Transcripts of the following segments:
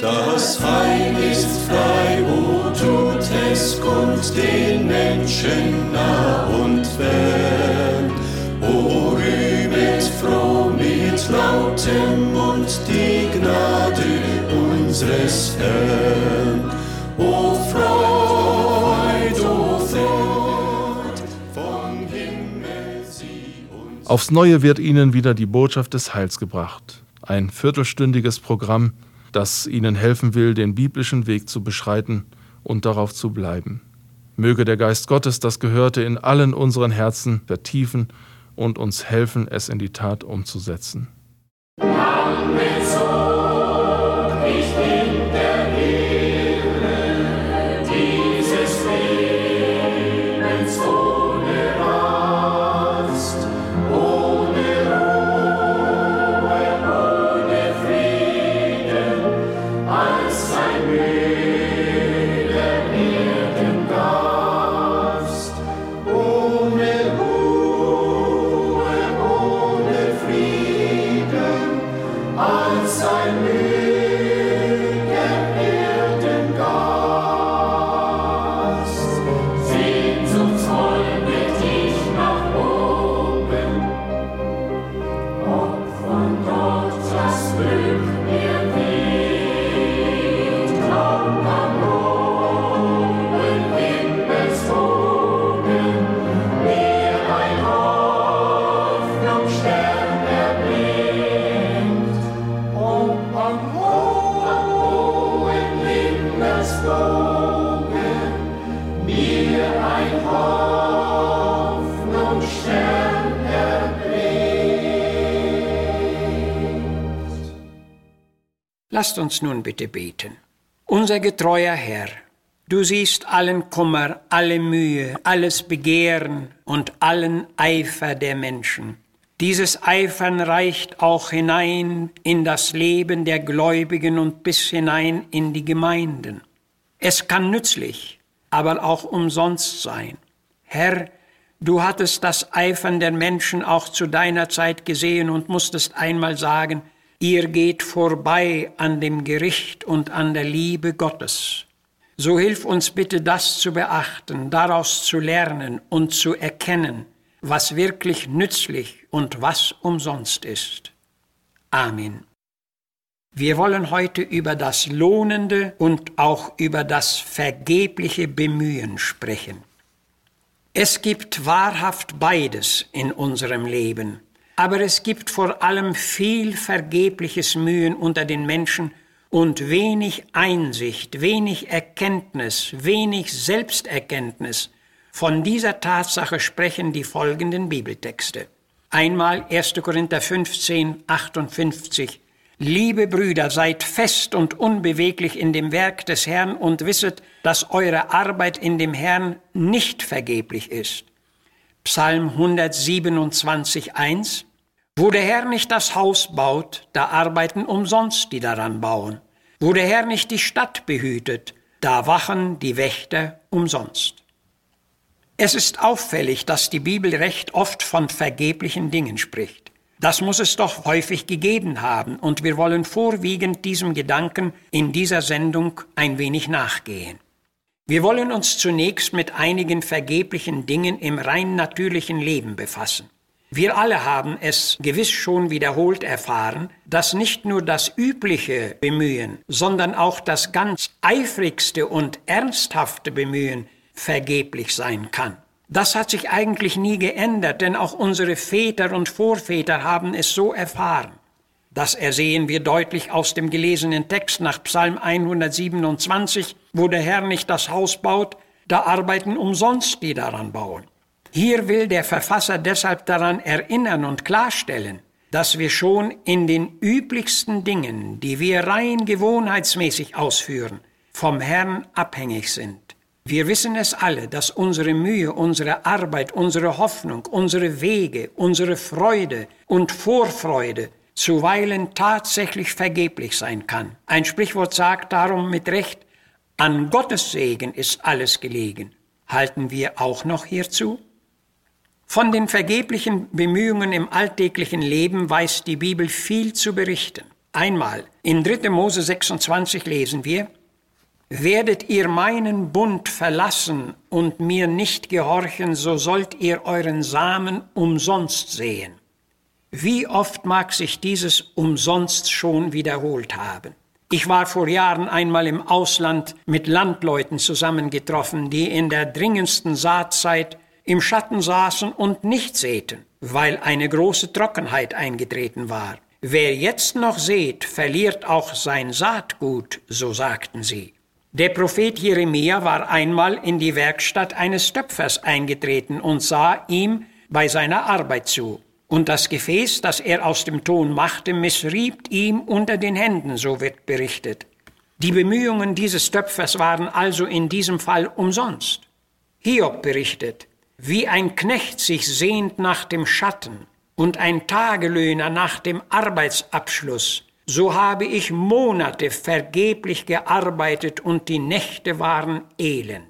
Das Heil ist frei, o tut es kund den Menschen nah und fern. O rühmet froh mit lautem Mund die Gnade unseres Herrn. O Freud, o Freud, vom Himmel sie uns. Aufs Neue wird Ihnen wieder die Botschaft des Heils gebracht. Ein viertelstündiges Programm, das Ihnen helfen will, den biblischen Weg zu beschreiten und darauf zu bleiben. Möge der Geist Gottes das Gehörte in allen unseren Herzen vertiefen und uns helfen, es in die Tat umzusetzen. Lasst uns nun bitte beten. Unser getreuer Herr, du siehst allen Kummer, alle Mühe, alles Begehren und allen Eifer der Menschen. Dieses Eifern reicht auch hinein in das Leben der Gläubigen und bis hinein in die Gemeinden. Es kann nützlich, aber auch umsonst sein. Herr, du hattest das Eifern der Menschen auch zu deiner Zeit gesehen und musstest einmal sagen, ihr geht vorbei an dem Gericht und an der Liebe Gottes. So hilf uns bitte das zu beachten, daraus zu lernen und zu erkennen, was wirklich nützlich und was umsonst ist. Amen. Wir wollen heute über das lohnende und auch über das vergebliche Bemühen sprechen. Es gibt wahrhaft beides in unserem Leben, aber es gibt vor allem viel vergebliches Mühen unter den Menschen und wenig Einsicht, wenig Erkenntnis, wenig Selbsterkenntnis. Von dieser Tatsache sprechen die folgenden Bibeltexte. Einmal 1. Korinther 15, 58. Liebe Brüder, seid fest und unbeweglich in dem Werk des Herrn und wisset, dass eure Arbeit in dem Herrn nicht vergeblich ist. Psalm 127, 1. Wo der Herr nicht das Haus baut, da arbeiten umsonst die daran bauen. Wo der Herr nicht die Stadt behütet, da wachen die Wächter umsonst. Es ist auffällig, dass die Bibel recht oft von vergeblichen Dingen spricht. Das muss es doch häufig gegeben haben, und wir wollen vorwiegend diesem Gedanken in dieser Sendung ein wenig nachgehen. Wir wollen uns zunächst mit einigen vergeblichen Dingen im rein natürlichen Leben befassen. Wir alle haben es gewiss schon wiederholt erfahren, dass nicht nur das übliche Bemühen, sondern auch das ganz eifrigste und ernsthafte Bemühen vergeblich sein kann. Das hat sich eigentlich nie geändert, denn auch unsere Väter und Vorväter haben es so erfahren. Das ersehen wir deutlich aus dem gelesenen Text nach Psalm 127, wo der Herr nicht das Haus baut, da arbeiten umsonst die daran bauen. Hier will der Verfasser deshalb daran erinnern und klarstellen, dass wir schon in den üblichsten Dingen, die wir rein gewohnheitsmäßig ausführen, vom Herrn abhängig sind. Wir wissen es alle, dass unsere Mühe, unsere Arbeit, unsere Hoffnung, unsere Wege, unsere Freude und Vorfreude zuweilen tatsächlich vergeblich sein kann. Ein Sprichwort sagt darum mit Recht, an Gottes Segen ist alles gelegen. Halten wir auch noch hierzu? Von den vergeblichen Bemühungen im alltäglichen Leben weiß die Bibel viel zu berichten. Einmal in 3. Mose 26 lesen wir, Werdet ihr meinen Bund verlassen und mir nicht gehorchen, so sollt ihr euren Samen umsonst sehen. Wie oft mag sich dieses umsonst schon wiederholt haben? Ich war vor Jahren einmal im Ausland mit Landleuten zusammengetroffen, die in der dringendsten Saatzeit im Schatten saßen und nicht säten, weil eine große Trockenheit eingetreten war. Wer jetzt noch sät, verliert auch sein Saatgut, so sagten sie. Der Prophet Jeremia war einmal in die Werkstatt eines Töpfers eingetreten und sah ihm bei seiner Arbeit zu. Und das Gefäß, das er aus dem Ton machte, missrieb ihm unter den Händen, so wird berichtet. Die Bemühungen dieses Töpfers waren also in diesem Fall umsonst. Hiob berichtet, wie ein Knecht sich sehnt nach dem Schatten und ein Tagelöhner nach dem Arbeitsabschluss, so habe ich Monate vergeblich gearbeitet und die Nächte waren elend.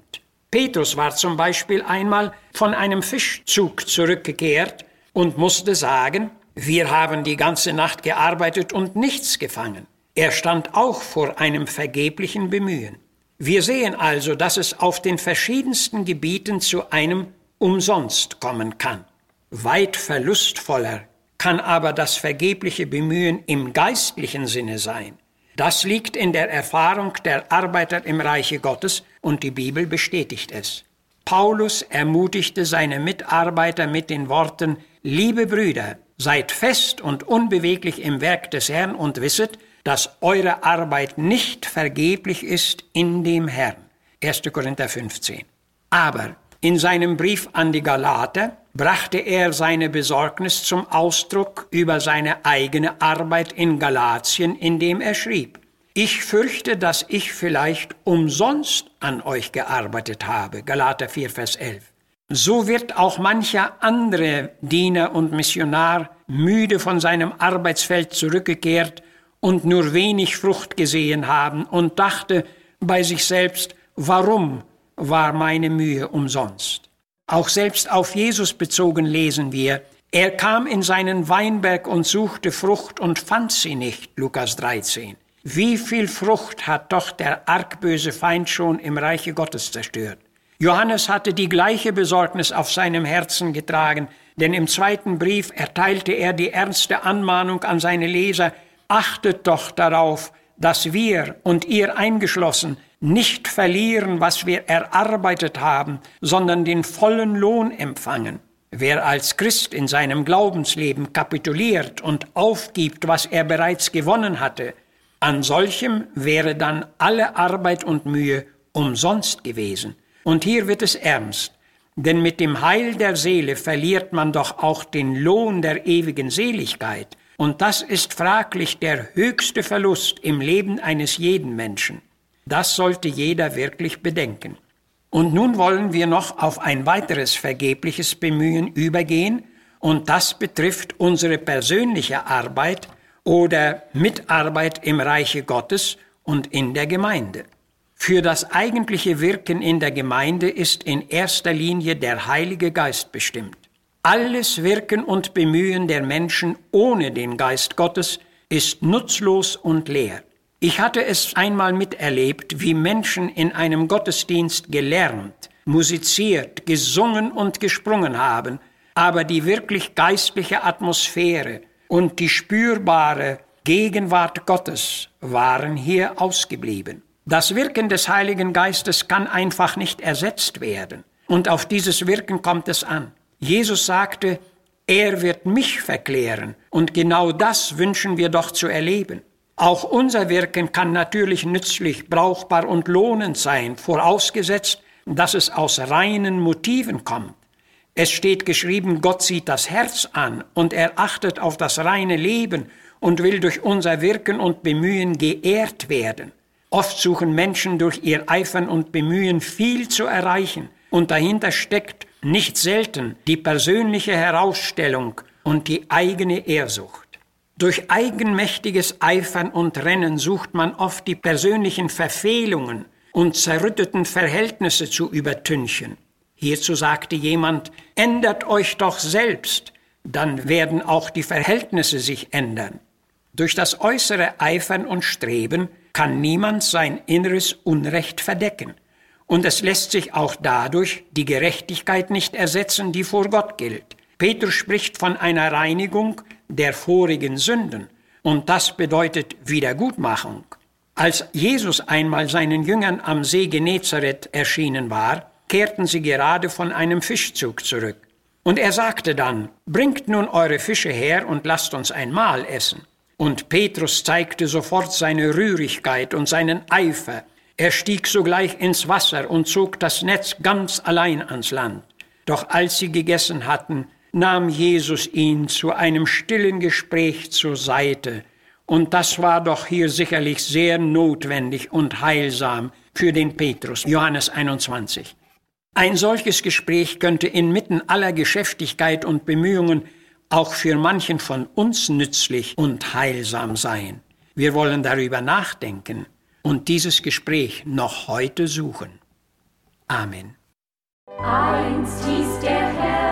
Petrus war zum Beispiel einmal von einem Fischzug zurückgekehrt und musste sagen, wir haben die ganze Nacht gearbeitet und nichts gefangen. Er stand auch vor einem vergeblichen Bemühen. Wir sehen also, dass es auf den verschiedensten Gebieten zu einem Umsonst kommen kann. Weit verlustvoller kann aber das vergebliche Bemühen im geistlichen Sinne sein. Das liegt in der Erfahrung der Arbeiter im Reiche Gottes und die Bibel bestätigt es. Paulus ermutigte seine Mitarbeiter mit den Worten, Liebe Brüder, seid fest und unbeweglich im Werk des Herrn und wisset, dass eure Arbeit nicht vergeblich ist in dem Herrn. 1. Korinther 15. Aber in seinem Brief an die Galater brachte er seine Besorgnis zum Ausdruck über seine eigene Arbeit in Galatien, indem er schrieb, ich fürchte, dass ich vielleicht umsonst an euch gearbeitet habe. Galater 4, Vers 11. So wird auch mancher andere Diener und Missionar müde von seinem Arbeitsfeld zurückgekehrt und nur wenig Frucht gesehen haben und dachte bei sich selbst, warum war meine Mühe umsonst? Auch selbst auf Jesus bezogen lesen wir, er kam in seinen Weinberg und suchte Frucht und fand sie nicht, Lukas 13. Wie viel Frucht hat doch der argböse Feind schon im Reiche Gottes zerstört? Johannes hatte die gleiche Besorgnis auf seinem Herzen getragen, denn im zweiten Brief erteilte er die ernste Anmahnung an seine Leser, achtet doch darauf, dass wir und ihr eingeschlossen nicht verlieren, was wir erarbeitet haben, sondern den vollen Lohn empfangen. Wer als Christ in seinem Glaubensleben kapituliert und aufgibt, was er bereits gewonnen hatte, an solchem wäre dann alle Arbeit und Mühe umsonst gewesen. Und hier wird es ernst, denn mit dem Heil der Seele verliert man doch auch den Lohn der ewigen Seligkeit, und das ist fraglich der höchste Verlust im Leben eines jeden Menschen. Das sollte jeder wirklich bedenken. Und nun wollen wir noch auf ein weiteres vergebliches Bemühen übergehen, und das betrifft unsere persönliche Arbeit oder Mitarbeit im Reiche Gottes und in der Gemeinde. Für das eigentliche Wirken in der Gemeinde ist in erster Linie der Heilige Geist bestimmt. Alles Wirken und Bemühen der Menschen ohne den Geist Gottes ist nutzlos und leer. Ich hatte es einmal miterlebt, wie Menschen in einem Gottesdienst gelernt, musiziert, gesungen und gesprungen haben, aber die wirklich geistliche Atmosphäre und die spürbare Gegenwart Gottes waren hier ausgeblieben. Das Wirken des Heiligen Geistes kann einfach nicht ersetzt werden. Und auf dieses Wirken kommt es an. Jesus sagte, er wird mich verklären. Und genau das wünschen wir doch zu erleben. Auch unser Wirken kann natürlich nützlich, brauchbar und lohnend sein, vorausgesetzt, dass es aus reinen Motiven kommt. Es steht geschrieben, Gott sieht das Herz an und er achtet auf das reine Leben und will durch unser Wirken und Bemühen geehrt werden. Oft suchen Menschen durch ihr Eifern und Bemühen viel zu erreichen und dahinter steckt nicht selten die persönliche Herausstellung und die eigene Ehrsucht. Durch eigenmächtiges Eifern und Rennen sucht man oft die persönlichen Verfehlungen und zerrütteten Verhältnisse zu übertünchen. Hierzu sagte jemand, ändert euch doch selbst, dann werden auch die Verhältnisse sich ändern. Durch das äußere Eifern und Streben kann niemand sein inneres Unrecht verdecken. Und es lässt sich auch dadurch die Gerechtigkeit nicht ersetzen, die vor Gott gilt. Petrus spricht von einer Reinigung der vorigen Sünden. Und das bedeutet Wiedergutmachung. Als Jesus einmal seinen Jüngern am See Genezareth erschienen war, kehrten sie gerade von einem Fischzug zurück. Und er sagte dann, bringt nun eure Fische her und lasst uns ein Mahl essen. Und Petrus zeigte sofort seine Rührigkeit und seinen Eifer. Er stieg sogleich ins Wasser und zog das Netz ganz allein ans Land. Doch als sie gegessen hatten, nahm Jesus ihn zu einem stillen Gespräch zur Seite. Und das war doch hier sicherlich sehr notwendig und heilsam für den Petrus. Johannes 21. Ein solches Gespräch könnte inmitten aller Geschäftigkeit und Bemühungen auch für manchen von uns nützlich und heilsam sein. Wir wollen darüber nachdenken und dieses Gespräch noch heute suchen. Amen. Einst hieß der Herr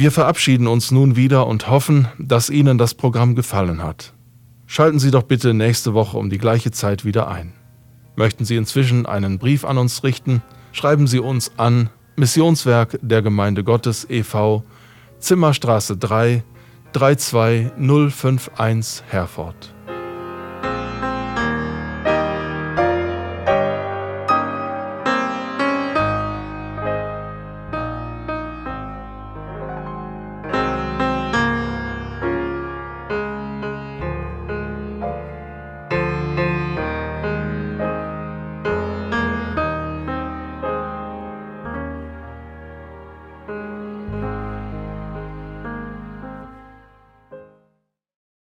Wir verabschieden uns nun wieder und hoffen, dass Ihnen das Programm gefallen hat. Schalten Sie doch bitte nächste Woche um die gleiche Zeit wieder ein. Möchten Sie inzwischen einen Brief an uns richten, schreiben Sie uns an Missionswerk der Gemeinde Gottes e.V. Zimmerstraße 3 32051 Herford.